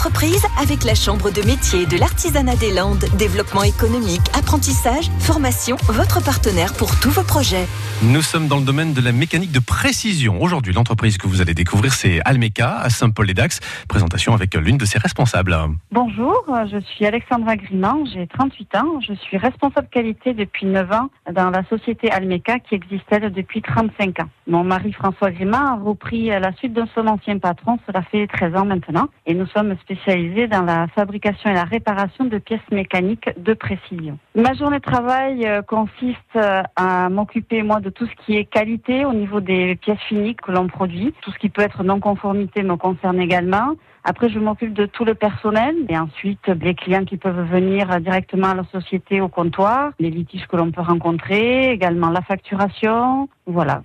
entreprise avec la Chambre de métier de l'artisanat des Landes. Développement économique, apprentissage, formation, votre partenaire pour tous vos projets. Nous sommes dans le domaine de la mécanique de précision. Aujourd'hui, l'entreprise que vous allez découvrir, c'est Almeca à Saint-Paul-les-Dax. Présentation avec l'une de ses responsables. Bonjour, je suis Alexandra Griman, j'ai 38 ans. Je suis responsable qualité depuis 9 ans dans la société Almeca qui existait depuis 35 ans. Mon mari François Griman a repris la suite de son ancien patron, cela fait 13 ans maintenant. Et nous sommes spécialisés dans la fabrication et la réparation de pièces mécaniques de précision. Ma journée de travail euh, consiste euh, à m'occuper, moi, de tout ce qui est qualité au niveau des pièces finies que l'on produit. Tout ce qui peut être non-conformité me concerne également. Après, je m'occupe de tout le personnel et ensuite les clients qui peuvent venir directement à la société au comptoir, les litiges que l'on peut rencontrer, également la facturation, voilà.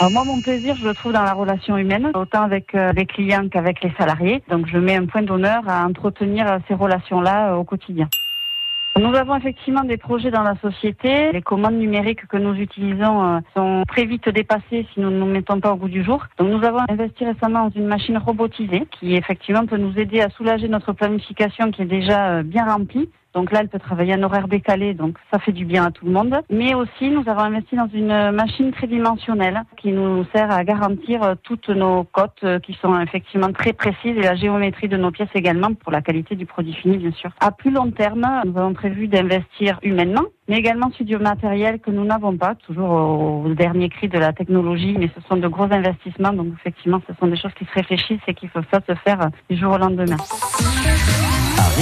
Alors moi, mon plaisir, je le trouve dans la relation humaine, autant avec euh, les clients qu'avec les salariés. Donc je mets un point d'honneur à entretenir euh, ces relations-là euh, au quotidien. Nous avons effectivement des projets dans la société. Les commandes numériques que nous utilisons sont très vite dépassées si nous ne nous mettons pas au goût du jour. Donc nous avons investi récemment dans une machine robotisée qui effectivement peut nous aider à soulager notre planification qui est déjà bien remplie. Donc là, elle peut travailler en horaire décalé, donc ça fait du bien à tout le monde. Mais aussi, nous avons investi dans une machine tridimensionnelle qui nous sert à garantir toutes nos cotes qui sont effectivement très précises et la géométrie de nos pièces également pour la qualité du produit fini, bien sûr. À plus long terme, nous avons prévu d'investir humainement mais également sur du matériel que nous n'avons pas, toujours au, dernier cri de la technologie, mais ce sont de gros investissements, donc effectivement, ce sont des choses qui se réfléchissent et qui peuvent pas se faire du jour au lendemain